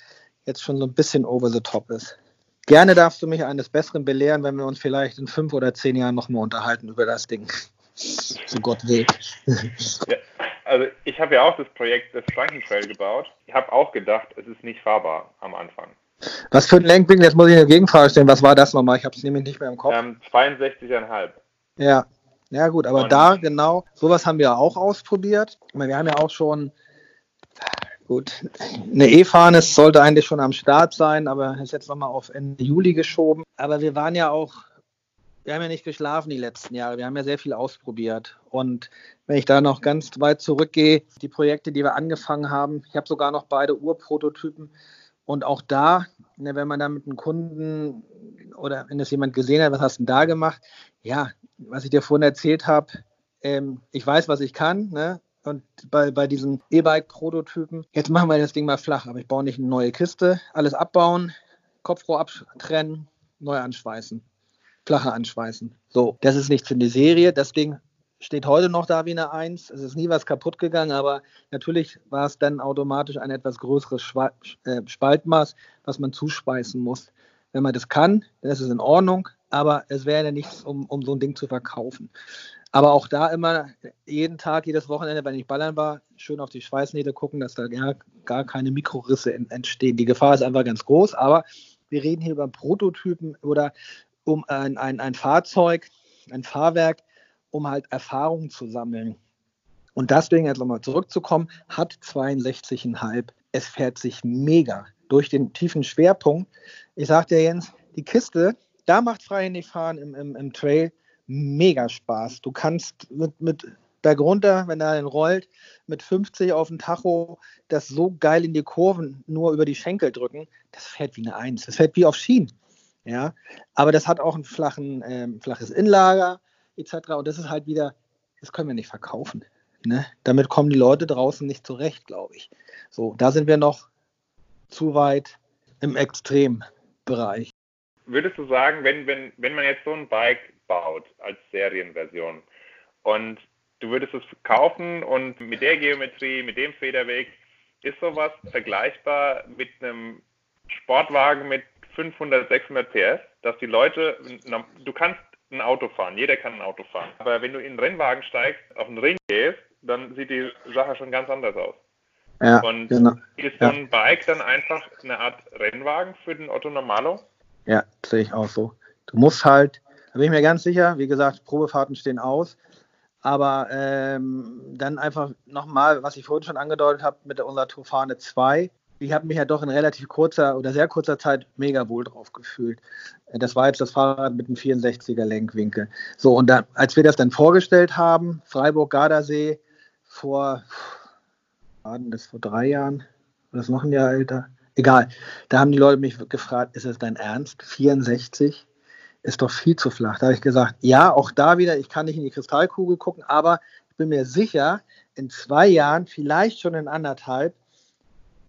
jetzt schon so ein bisschen over the top ist. Gerne darfst du mich eines Besseren belehren, wenn wir uns vielleicht in fünf oder zehn Jahren nochmal unterhalten über das Ding. so Gott will. Ja, also ich habe ja auch das Projekt des Frankentrail gebaut. Ich habe auch gedacht, es ist nicht fahrbar am Anfang. Was für ein Lenkwinkel? Jetzt muss ich eine Gegenfrage stellen. Was war das nochmal? Ich habe es nämlich nicht mehr im Kopf. Ähm, 62,5. Ja. Ja gut, aber Und da genau, sowas haben wir auch ausprobiert. Wir haben ja auch schon Gut, eine E-Fahne sollte eigentlich schon am Start sein, aber ist jetzt nochmal auf Ende Juli geschoben. Aber wir waren ja auch, wir haben ja nicht geschlafen die letzten Jahre, wir haben ja sehr viel ausprobiert. Und wenn ich da noch ganz weit zurückgehe, die Projekte, die wir angefangen haben, ich habe sogar noch beide Urprototypen. Und auch da, ne, wenn man da mit einem Kunden oder wenn das jemand gesehen hat, was hast du denn da gemacht? ja, was ich dir vorhin erzählt habe, ähm, ich weiß, was ich kann, ne? Und bei, bei diesen E-Bike-Prototypen, jetzt machen wir das Ding mal flach, aber ich baue nicht eine neue Kiste, alles abbauen, Kopfrohr abtrennen, neu anschweißen, flacher anschweißen. So, das ist nichts für die Serie. Das Ding steht heute noch da wie eine Eins. Es ist nie was kaputt gegangen, aber natürlich war es dann automatisch ein etwas größeres äh, Spaltmaß, was man zuspeisen muss. Wenn man das kann, dann ist es in Ordnung, aber es wäre ja nichts, um, um so ein Ding zu verkaufen. Aber auch da immer jeden Tag, jedes Wochenende, wenn ich ballern war, schön auf die Schweißnähte gucken, dass da gar, gar keine Mikrorisse entstehen. Die Gefahr ist einfach ganz groß, aber wir reden hier über Prototypen oder um ein, ein, ein Fahrzeug, ein Fahrwerk, um halt Erfahrungen zu sammeln. Und deswegen jetzt nochmal zurückzukommen, hat 62,5. Es fährt sich mega durch den tiefen Schwerpunkt. Ich sagte dir, Jens, die Kiste, da macht freihändig fahren im, im, im Trail mega Spaß. Du kannst mit, mit bergunter, wenn er dann rollt, mit 50 auf dem Tacho das so geil in die Kurven nur über die Schenkel drücken, das fährt wie eine Eins. Das fährt wie auf Schienen. Ja, aber das hat auch ein flachen, ähm, flaches Inlager etc. Und das ist halt wieder, das können wir nicht verkaufen. Ne? Damit kommen die Leute draußen nicht zurecht, glaube ich. So, da sind wir noch zu weit im Extrembereich. Würdest du sagen, wenn, wenn, wenn man jetzt so ein Bike baut als Serienversion und du würdest es kaufen und mit der Geometrie, mit dem Federweg, ist sowas vergleichbar mit einem Sportwagen mit 500, 600 PS, dass die Leute, du kannst ein Auto fahren. Jeder kann ein Auto fahren. Aber wenn du in einen Rennwagen steigst, auf den Ring gehst, dann sieht die Sache schon ganz anders aus. Ja, und genau. ist so ein Bike dann einfach eine Art Rennwagen für den Otto Normalo? Ja, sehe ich auch so. Du musst halt, da bin ich mir ganz sicher, wie gesagt, Probefahrten stehen aus. Aber ähm, dann einfach nochmal, was ich vorhin schon angedeutet habe, mit unserer Tourfahne 2, ich habe mich ja doch in relativ kurzer oder sehr kurzer Zeit mega wohl drauf gefühlt. Das war jetzt das Fahrrad mit einem 64er Lenkwinkel. So, und dann, als wir das dann vorgestellt haben, Freiburg-Gardasee vor, das vor drei Jahren? Oder ist noch ein Jahr älter? Egal. Da haben die Leute mich gefragt, ist das dein Ernst? 64? Ist doch viel zu flach. Da habe ich gesagt, ja, auch da wieder, ich kann nicht in die Kristallkugel gucken, aber ich bin mir sicher, in zwei Jahren, vielleicht schon in anderthalb,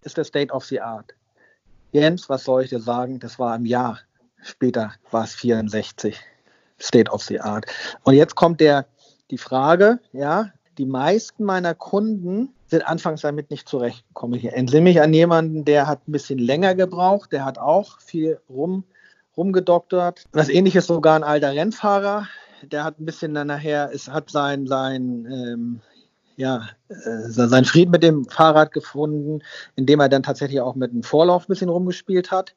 ist der State of the Art. Jens, was soll ich dir sagen? Das war im Jahr. Später war es 64. State of the Art. Und jetzt kommt der, die Frage, ja, die meisten meiner Kunden sind anfangs damit nicht zurechtgekommen. Ich entsinne mich an jemanden, der hat ein bisschen länger gebraucht, der hat auch viel rum, rumgedoktert. Was ähnliches sogar ein alter Rennfahrer, der hat ein bisschen dann nachher, es hat sein, sein ähm, ja, äh, seinen Frieden mit dem Fahrrad gefunden, indem er dann tatsächlich auch mit dem Vorlauf ein bisschen rumgespielt hat.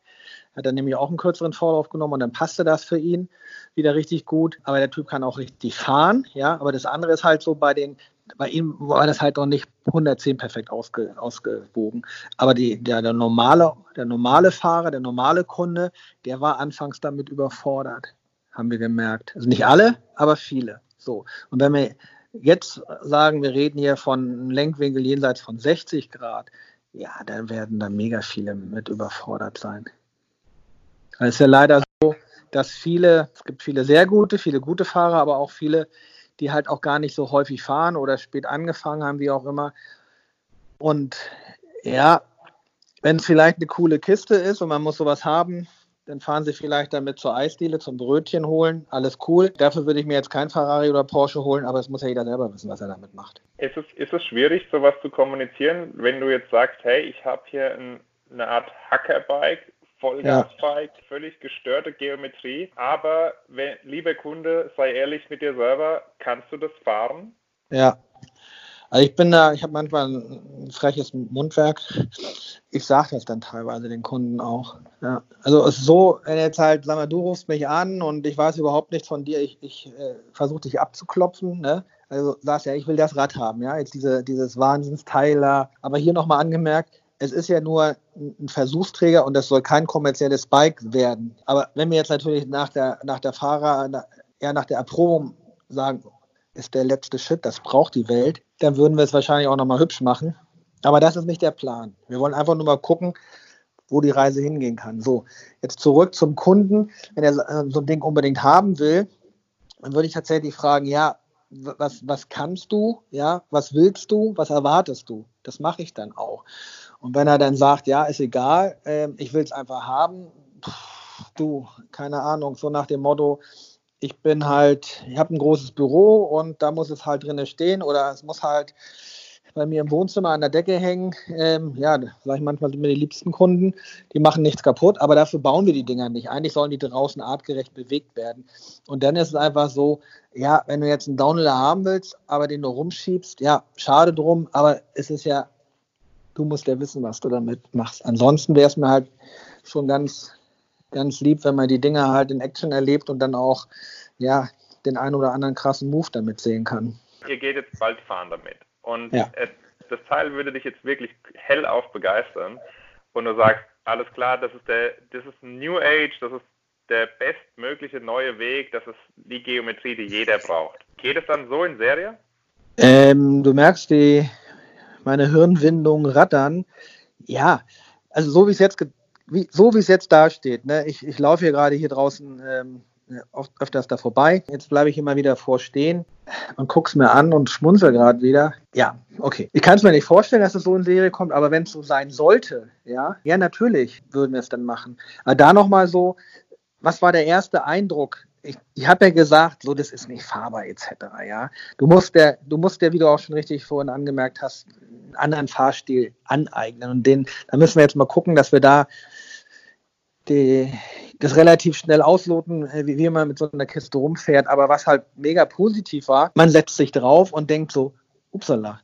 Hat er nämlich auch einen kürzeren Vorlauf genommen und dann passte das für ihn wieder richtig gut. Aber der Typ kann auch richtig fahren, ja. Aber das andere ist halt so bei den, bei ihm war das halt noch nicht 110 perfekt ausge, ausgewogen. Aber die, der, der, normale, der normale Fahrer, der normale Kunde, der war anfangs damit überfordert, haben wir gemerkt. Also nicht alle, aber viele. So. Und wenn wir jetzt sagen, wir reden hier von einem Lenkwinkel jenseits von 60 Grad, ja, dann werden da mega viele mit überfordert sein. Es ist ja leider so, dass viele, es gibt viele sehr gute, viele gute Fahrer, aber auch viele, die halt auch gar nicht so häufig fahren oder spät angefangen haben, wie auch immer. Und ja, wenn es vielleicht eine coole Kiste ist und man muss sowas haben, dann fahren sie vielleicht damit zur Eisdiele zum Brötchen holen. Alles cool. Dafür würde ich mir jetzt kein Ferrari oder Porsche holen, aber es muss ja jeder selber wissen, was er damit macht. Ist es, ist es schwierig, sowas zu kommunizieren, wenn du jetzt sagst, hey, ich habe hier ein, eine Art Hackerbike, Vollgasbike, ja. völlig gestörte Geometrie, aber wenn, lieber Kunde, sei ehrlich mit dir selber, kannst du das fahren? Ja, also ich bin da, ich habe manchmal ein freches Mundwerk. Ich sage das dann teilweise den Kunden auch. Ja. Also es ist so, wenn jetzt halt, sag mal, du rufst mich an und ich weiß überhaupt nichts von dir, ich, ich äh, versuche dich abzuklopfen, ne? Also sagst ja, ich will das Rad haben, ja, jetzt diese, dieses Wahnsinnsteil da. Aber hier nochmal angemerkt, es ist ja nur ein Versuchsträger und das soll kein kommerzielles Bike werden. Aber wenn wir jetzt natürlich nach der, nach der Fahrer, ja, nach der Erprobung sagen, ist der letzte Schritt, das braucht die Welt, dann würden wir es wahrscheinlich auch nochmal hübsch machen. Aber das ist nicht der Plan. Wir wollen einfach nur mal gucken, wo die Reise hingehen kann. So, jetzt zurück zum Kunden. Wenn er so ein Ding unbedingt haben will, dann würde ich tatsächlich fragen, ja, was, was kannst du, ja, was willst du, was erwartest du? Das mache ich dann auch. Und wenn er dann sagt, ja, ist egal, äh, ich will es einfach haben, pff, du, keine Ahnung, so nach dem Motto, ich bin halt, ich habe ein großes Büro und da muss es halt drinne stehen oder es muss halt bei mir im Wohnzimmer an der Decke hängen. Ähm, ja, sage ich manchmal sind mir die liebsten Kunden, die machen nichts kaputt, aber dafür bauen wir die Dinger nicht. Eigentlich sollen die draußen artgerecht bewegt werden. Und dann ist es einfach so, ja, wenn du jetzt einen Downhiller haben willst, aber den nur rumschiebst, ja, schade drum, aber es ist ja, du musst ja wissen, was du damit machst. Ansonsten wäre es mir halt schon ganz, ganz lieb, wenn man die Dinger halt in Action erlebt und dann auch, ja, den einen oder anderen krassen Move damit sehen kann. Ihr geht jetzt bald fahren damit. Und ja. es, das Teil würde dich jetzt wirklich hellauf begeistern. Und du sagst, alles klar, das ist der, das ist New Age, das ist der bestmögliche neue Weg, das ist die Geometrie, die jeder braucht. Geht es dann so in Serie? Ähm, du merkst die, meine Hirnwindung rattern. Ja, also so wie es jetzt, wie, so wie es jetzt dasteht. Ne? Ich, ich laufe hier gerade hier draußen ähm, öfters da vorbei. Jetzt bleibe ich immer wieder vorstehen und gucke es mir an und schmunzel gerade wieder. Ja, okay. Ich kann es mir nicht vorstellen, dass es so in Serie kommt, aber wenn es so sein sollte, ja, ja, natürlich würden wir es dann machen. Aber da nochmal so, was war der erste Eindruck? Ich, ich habe ja gesagt, so das ist nicht fahrbar etc. Ja, du musst der, du musst der, wie du auch schon richtig vorhin angemerkt hast, einen anderen Fahrstil aneignen und den, da müssen wir jetzt mal gucken, dass wir da die, das relativ schnell ausloten, äh, wie, wie man mit so einer Kiste rumfährt. Aber was halt mega positiv war, man setzt sich drauf und denkt so, upsala,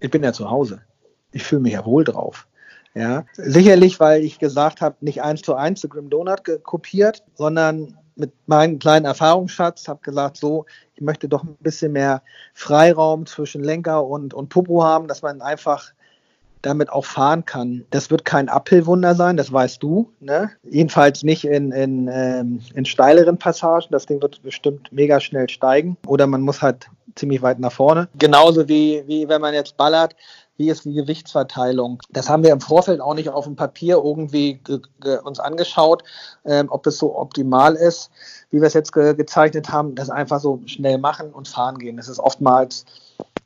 ich bin ja zu Hause. Ich fühle mich ja wohl drauf. Ja, sicherlich, weil ich gesagt habe, nicht eins zu eins zu Grim Donut kopiert, sondern mit meinem kleinen Erfahrungsschatz habe gesagt, so, ich möchte doch ein bisschen mehr Freiraum zwischen Lenker und, und Popo haben, dass man einfach damit auch fahren kann. Das wird kein Uphill-Wunder sein, das weißt du. Ne? Jedenfalls nicht in, in, ähm, in steileren Passagen. Das Ding wird bestimmt mega schnell steigen. Oder man muss halt ziemlich weit nach vorne. Genauso wie, wie wenn man jetzt ballert, wie ist die Gewichtsverteilung? Das haben wir im Vorfeld auch nicht auf dem Papier irgendwie uns angeschaut, ähm, ob das so optimal ist, wie wir es jetzt ge gezeichnet haben, das einfach so schnell machen und fahren gehen. Das ist oftmals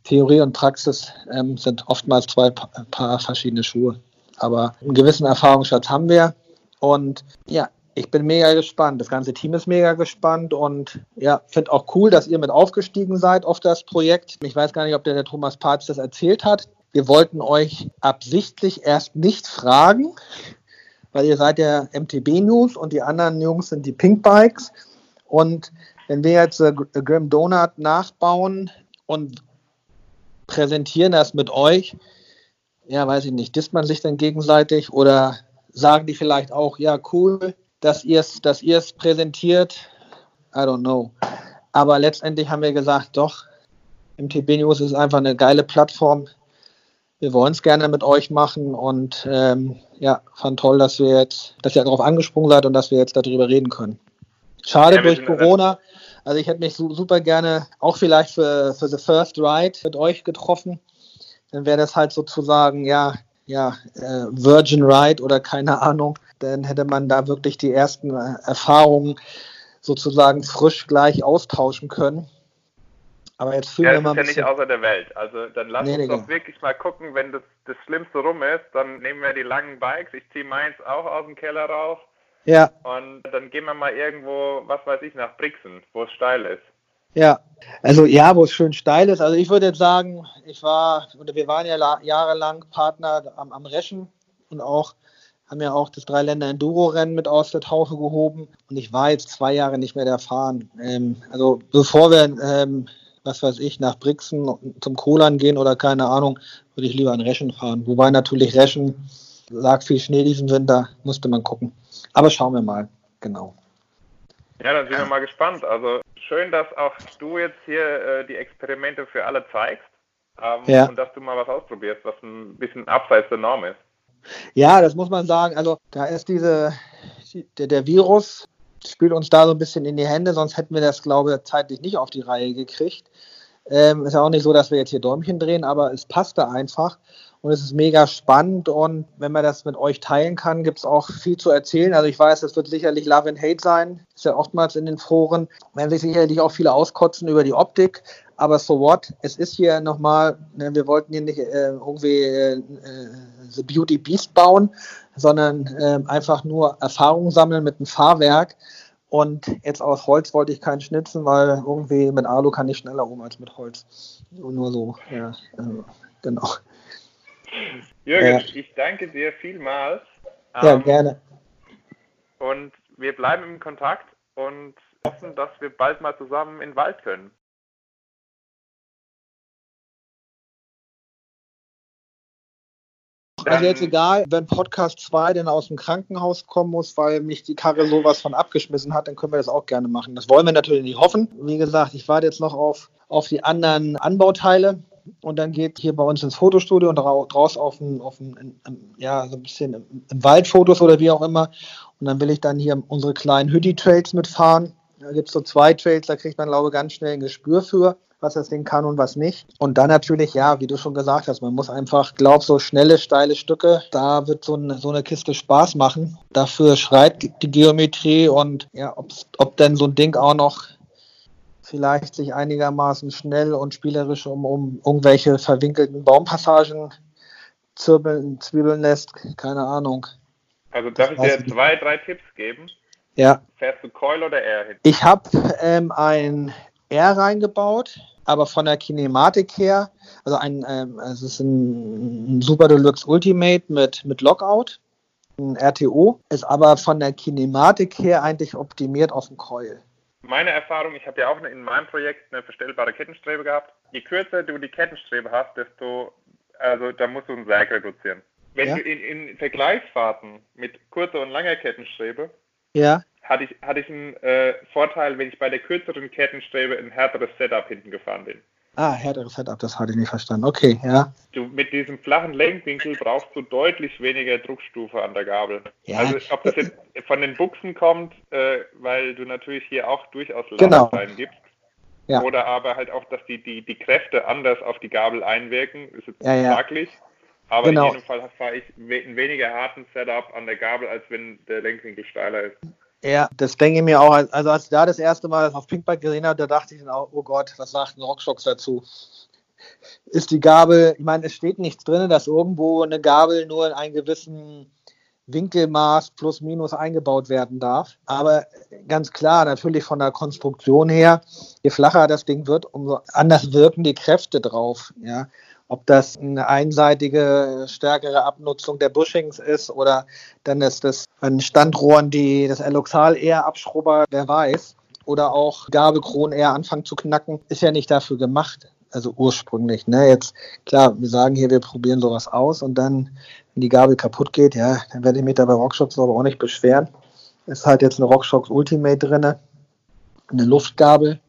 Theorie und Praxis ähm, sind oftmals zwei pa Paar verschiedene Schuhe. Aber einen gewissen Erfahrungsschatz haben wir. Und ja, ich bin mega gespannt. Das ganze Team ist mega gespannt und ja, finde auch cool, dass ihr mit aufgestiegen seid auf das Projekt. Ich weiß gar nicht, ob der, der Thomas Parz das erzählt hat. Wir wollten euch absichtlich erst nicht fragen, weil ihr seid ja MTB News und die anderen Jungs sind die Pink Bikes. Und wenn wir jetzt äh, Grim Donut nachbauen und präsentieren das mit euch. Ja, weiß ich nicht. Disst man sich dann gegenseitig oder sagen die vielleicht auch, ja, cool, dass ihr es dass präsentiert? I don't know. Aber letztendlich haben wir gesagt, doch, MTB News ist einfach eine geile Plattform. Wir wollen es gerne mit euch machen und ähm, ja, fand toll, dass wir jetzt, dass ihr darauf angesprungen seid und dass wir jetzt darüber reden können. Schade ja, durch Corona, also ich hätte mich super gerne auch vielleicht für, für The First Ride mit euch getroffen. Dann wäre das halt sozusagen, ja, ja, äh, Virgin Ride oder keine Ahnung. Dann hätte man da wirklich die ersten äh, Erfahrungen sozusagen frisch gleich austauschen können. Aber jetzt fühlen ja, wir mal. Das ist ja nicht außer der Welt. Also dann lass nee, uns doch wirklich mal gucken, wenn das, das Schlimmste rum ist, dann nehmen wir die langen Bikes. Ich ziehe meins auch aus dem Keller raus. Ja. Und dann gehen wir mal irgendwo, was weiß ich, nach Brixen, wo es steil ist. Ja, also ja, wo es schön steil ist. Also ich würde jetzt sagen, ich war, oder wir waren ja jahrelang Partner am, am Reschen und auch haben ja auch das Dreiländer-Enduro-Rennen mit aus der Taufe gehoben. Und ich war jetzt zwei Jahre nicht mehr da fahren. Ähm, also bevor wir, ähm, was weiß ich, nach Brixen zum Kohlern gehen oder keine Ahnung, würde ich lieber an Reschen fahren. Wobei natürlich Reschen lag viel Schnee diesen Winter, musste man gucken. Aber schauen wir mal, genau. Ja, dann sind wir mal gespannt. Also schön, dass auch du jetzt hier äh, die Experimente für alle zeigst ähm, ja. und dass du mal was ausprobierst, was ein bisschen abseits der Norm ist. Ja, das muss man sagen. Also da ist diese, der, der Virus spielt uns da so ein bisschen in die Hände, sonst hätten wir das, glaube ich, zeitlich nicht auf die Reihe gekriegt. Ähm, ist ja auch nicht so, dass wir jetzt hier Däumchen drehen, aber es passte einfach. Und es ist mega spannend und wenn man das mit euch teilen kann, gibt es auch viel zu erzählen. Also ich weiß, es wird sicherlich Love and Hate sein, ist ja oftmals in den Foren, werden sich sicherlich auch viele auskotzen über die Optik, aber so what, es ist hier nochmal, ne, wir wollten hier nicht äh, irgendwie äh, äh, The Beauty Beast bauen, sondern äh, einfach nur Erfahrung sammeln mit einem Fahrwerk. Und jetzt aus Holz wollte ich keinen schnitzen, weil irgendwie mit Alu kann ich schneller um als mit Holz. Nur so, ja, also, genau. Jürgen, ja. ich danke dir vielmals. Ja, ähm, gerne. Und wir bleiben im Kontakt und hoffen, dass wir bald mal zusammen in den Wald können. Also jetzt egal, wenn Podcast 2 dann aus dem Krankenhaus kommen muss, weil mich die Karre sowas von abgeschmissen hat, dann können wir das auch gerne machen. Das wollen wir natürlich nicht hoffen. Wie gesagt, ich warte jetzt noch auf, auf die anderen Anbauteile und dann geht hier bei uns ins Fotostudio und raus auf ein, auf ein ja, so ein bisschen im, im Waldfotos oder wie auch immer. Und dann will ich dann hier unsere kleinen Hütti-Trails mitfahren. Da gibt es so zwei Trails, da kriegt man, glaube ich, ganz schnell ein Gespür für was das Ding kann und was nicht. Und dann natürlich, ja, wie du schon gesagt hast, man muss einfach, glaub, so schnelle, steile Stücke, da wird so eine, so eine Kiste Spaß machen. Dafür schreit die Geometrie und ja, ob denn so ein Ding auch noch vielleicht sich einigermaßen schnell und spielerisch um, um irgendwelche verwinkelten Baumpassagen zirbeln, zwiebeln lässt, keine Ahnung. Also darf ich dir zwei, drei Tipps geben? Ja. Fährst du Coil oder Air hin? Ich habe ähm, ein R reingebaut, aber von der Kinematik her, also ein, ähm, es ist ein, ein Super Deluxe Ultimate mit, mit Lockout, ein RTO, ist aber von der Kinematik her eigentlich optimiert auf den Coil. Meine Erfahrung, ich habe ja auch in meinem Projekt eine verstellbare Kettenstrebe gehabt. Je kürzer du die Kettenstrebe hast, desto, also da musst du einen Sag reduzieren. Wenn ja? du in, in Vergleichsfahrten mit kurzer und langer Kettenstrebe ja hatte ich, hatte ich einen äh, Vorteil, wenn ich bei der kürzeren Kettenstrebe ein härteres Setup hinten gefahren bin. Ah, härteres Setup, das hatte ich nicht verstanden. Okay, ja. Du, mit diesem flachen Lenkwinkel brauchst du deutlich weniger Druckstufe an der Gabel. Ja. Also ob das jetzt von den Buchsen kommt, äh, weil du natürlich hier auch durchaus genau. gibst. Ja. Oder aber halt auch, dass die, die, die Kräfte anders auf die Gabel einwirken, ist jetzt ja, ja. fraglich. Aber genau. in jedem Fall fahre ich einen weniger harten Setup an der Gabel, als wenn der Lenkwinkel steiler ist. Ja, das denke ich mir auch. Also als ich da das erste Mal auf Pinkbike gesehen habe, da dachte ich dann auch, oh Gott, was sagt ein Rockshox dazu? Ist die Gabel, ich meine, es steht nichts drin, dass irgendwo eine Gabel nur in einen gewissen Winkelmaß plus minus eingebaut werden darf. Aber ganz klar, natürlich von der Konstruktion her, je flacher das Ding wird, umso anders wirken die Kräfte drauf. Ja ob das eine einseitige, stärkere Abnutzung der Bushings ist oder dann ist das an Standrohren, die das Eloxal eher abschrubber, wer weiß. Oder auch Gabelkronen eher anfangen zu knacken, ist ja nicht dafür gemacht. Also ursprünglich. Ne? Jetzt, klar, wir sagen hier, wir probieren sowas aus und dann, wenn die Gabel kaputt geht, ja, dann werde ich mich da bei RockShox aber auch nicht beschweren. Ist halt jetzt eine RockShox Ultimate drin, eine Luftgabel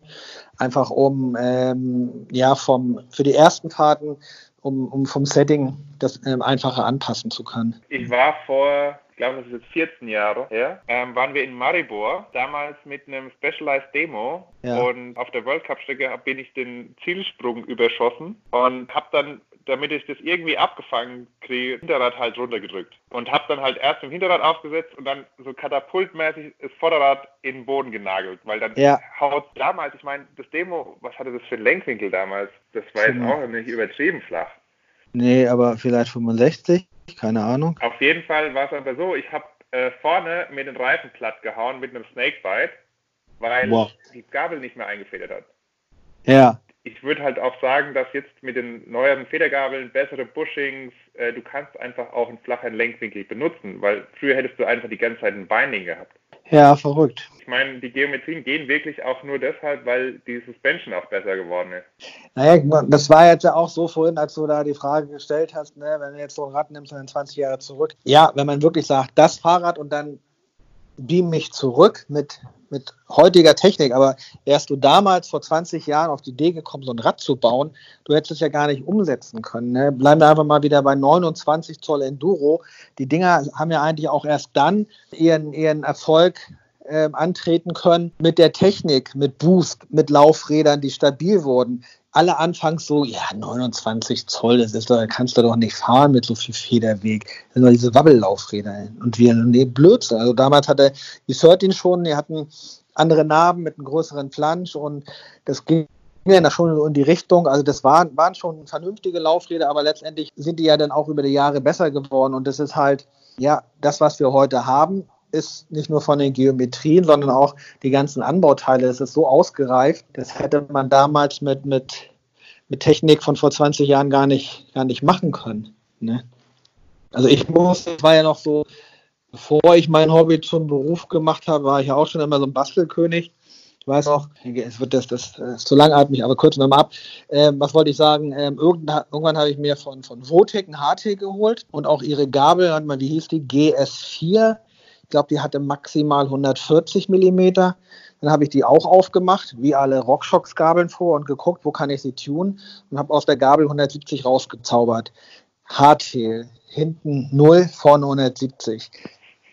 einfach um ähm, ja vom für die ersten Fahrten um, um vom Setting das ähm, einfacher anpassen zu können. Ich war vor, ich glaube, das ist jetzt 14 Jahre her, ähm, waren wir in Maribor, damals mit einem Specialized Demo ja. und auf der World Cup Strecke bin ich den Zielsprung überschossen und habe dann damit ich das irgendwie abgefangen kriege, Hinterrad halt runtergedrückt. Und habe dann halt erst im Hinterrad aufgesetzt und dann so katapultmäßig das Vorderrad in den Boden genagelt. Weil dann ja. haut damals, ich meine, das Demo, was hatte das für einen Lenkwinkel damals? Das war jetzt auch nicht übertrieben flach. Nee, aber vielleicht 65, keine Ahnung. Auf jeden Fall war es aber so, ich habe äh, vorne mit den Reifen platt gehauen mit einem Snakebite, weil wow. die Gabel nicht mehr eingefedert hat. Ja ich würde halt auch sagen, dass jetzt mit den neueren Federgabeln bessere Bushings, äh, du kannst einfach auch einen flachen Lenkwinkel benutzen, weil früher hättest du einfach die ganze Zeit ein Binding gehabt. Ja, verrückt. Ich meine, die Geometrien gehen wirklich auch nur deshalb, weil die Suspension auch besser geworden ist. Naja, das war jetzt ja auch so vorhin, als du da die Frage gestellt hast, ne, wenn du jetzt so ein Rad nimmst, dann 20 Jahre zurück. Ja, wenn man wirklich sagt, das Fahrrad und dann beam mich zurück mit mit heutiger Technik, aber wärst du damals vor 20 Jahren auf die Idee gekommen, so ein Rad zu bauen, du hättest es ja gar nicht umsetzen können. Ne? Bleiben wir einfach mal wieder bei 29 Zoll Enduro. Die Dinger haben ja eigentlich auch erst dann ihren, ihren Erfolg äh, antreten können mit der Technik, mit Boost, mit Laufrädern, die stabil wurden. Alle anfangs so, ja, 29 Zoll, das ist da kannst du doch nicht fahren mit so viel Federweg. Das sind doch diese Wabbellaufräder. Und wir, nee, Blödsinn. Also damals hatte die 13 schon, die hatten andere Narben mit einem größeren Flansch und das ging ja schon in die Richtung. Also das waren, waren schon vernünftige Laufräder, aber letztendlich sind die ja dann auch über die Jahre besser geworden. Und das ist halt, ja, das, was wir heute haben, ist nicht nur von den Geometrien, sondern auch die ganzen Anbauteile. Es ist so ausgereift, das hätte man damals mit, mit, mit Technik von vor 20 Jahren gar nicht, gar nicht machen können. Ne? Also ich muss, es war ja noch so, bevor ich mein Hobby zum Beruf gemacht habe, war ich ja auch schon immer so ein Bastelkönig. Ich weiß auch, es wird das, das, das zu langatmig, aber kurz nochmal ab. Ähm, was wollte ich sagen? Ähm, irgendwann, habe ich mir von, von Votec ein HT geholt und auch ihre Gabel, hat man, wie hieß die? GS4. Ich glaube, die hatte maximal 140 Millimeter. Dann habe ich die auch aufgemacht, wie alle RockShox-Gabeln vor und geguckt, wo kann ich sie tunen und habe aus der Gabel 170 rausgezaubert. HT, hinten 0, vorne 170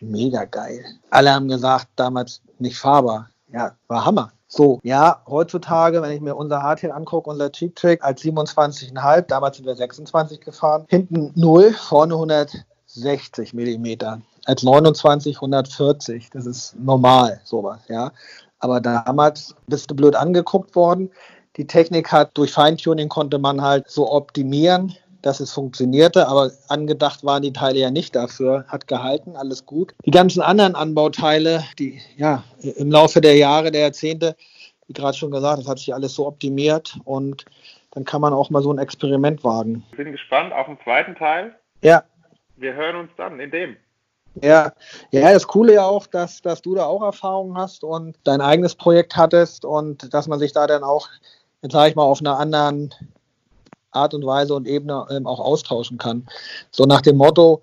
mega geil. Alle haben gesagt, damals nicht fahrbar. Ja, war Hammer. So, ja, heutzutage, wenn ich mir unser Hardtail angucke, unser Cheap Trick als 27,5, damals sind wir 26 gefahren, hinten 0, vorne 160 Millimeter. Als 29 140. Das ist normal, sowas, ja. Aber damals bist du blöd angeguckt worden. Die Technik hat durch Feintuning konnte man halt so optimieren, dass es funktionierte, aber angedacht waren die Teile ja nicht dafür. Hat gehalten, alles gut. Die ganzen anderen Anbauteile, die ja im Laufe der Jahre, der Jahrzehnte, wie gerade schon gesagt, das hat sich alles so optimiert und dann kann man auch mal so ein Experiment wagen. Ich bin gespannt auf den zweiten Teil. Ja. Wir hören uns dann in dem. Ja, ja, das Coole ja auch, dass, dass du da auch Erfahrung hast und dein eigenes Projekt hattest und dass man sich da dann auch, jetzt sage ich mal, auf einer anderen Art und Weise und Ebene ähm, auch austauschen kann. So nach dem Motto,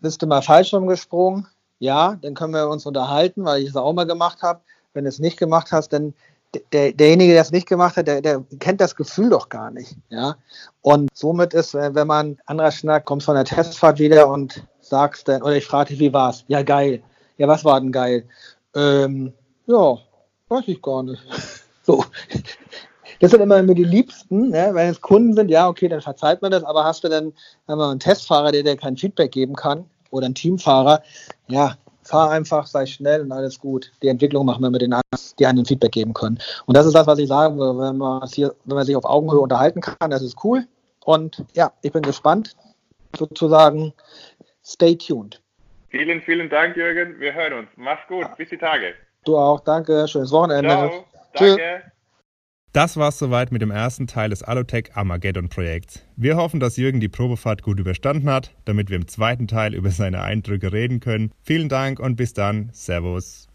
bist du mal falsch gesprungen? Ja, dann können wir uns unterhalten, weil ich es auch mal gemacht habe. Wenn du es nicht gemacht hast, dann der, derjenige, der es nicht gemacht hat, der, der kennt das Gefühl doch gar nicht. Ja? Und somit ist, wenn man anderer Schnack, kommst von der Testfahrt wieder und sagst dann, oder ich frage dich, wie war's? Ja, geil. Ja, was war denn geil? Ähm, ja, weiß ich gar nicht. So, das sind immer die Liebsten, ne? wenn es Kunden sind, ja, okay, dann verzeiht man das, aber hast du dann einen Testfahrer, der dir kein Feedback geben kann oder ein Teamfahrer, ja, fahr einfach, sei schnell und alles gut. Die Entwicklung machen wir mit den anderen, die einen Feedback geben können. Und das ist das, was ich sagen würde, wenn man, hier, wenn man sich auf Augenhöhe unterhalten kann, das ist cool. Und ja, ich bin gespannt, sozusagen, stay tuned. Vielen, vielen Dank, Jürgen. Wir hören uns. Mach's gut. Bis die Tage. Du auch. Danke. Schönes Wochenende. Ciao. Danke. Das war's soweit mit dem ersten Teil des Alotech Armageddon Projekts. Wir hoffen, dass Jürgen die Probefahrt gut überstanden hat, damit wir im zweiten Teil über seine Eindrücke reden können. Vielen Dank und bis dann. Servus.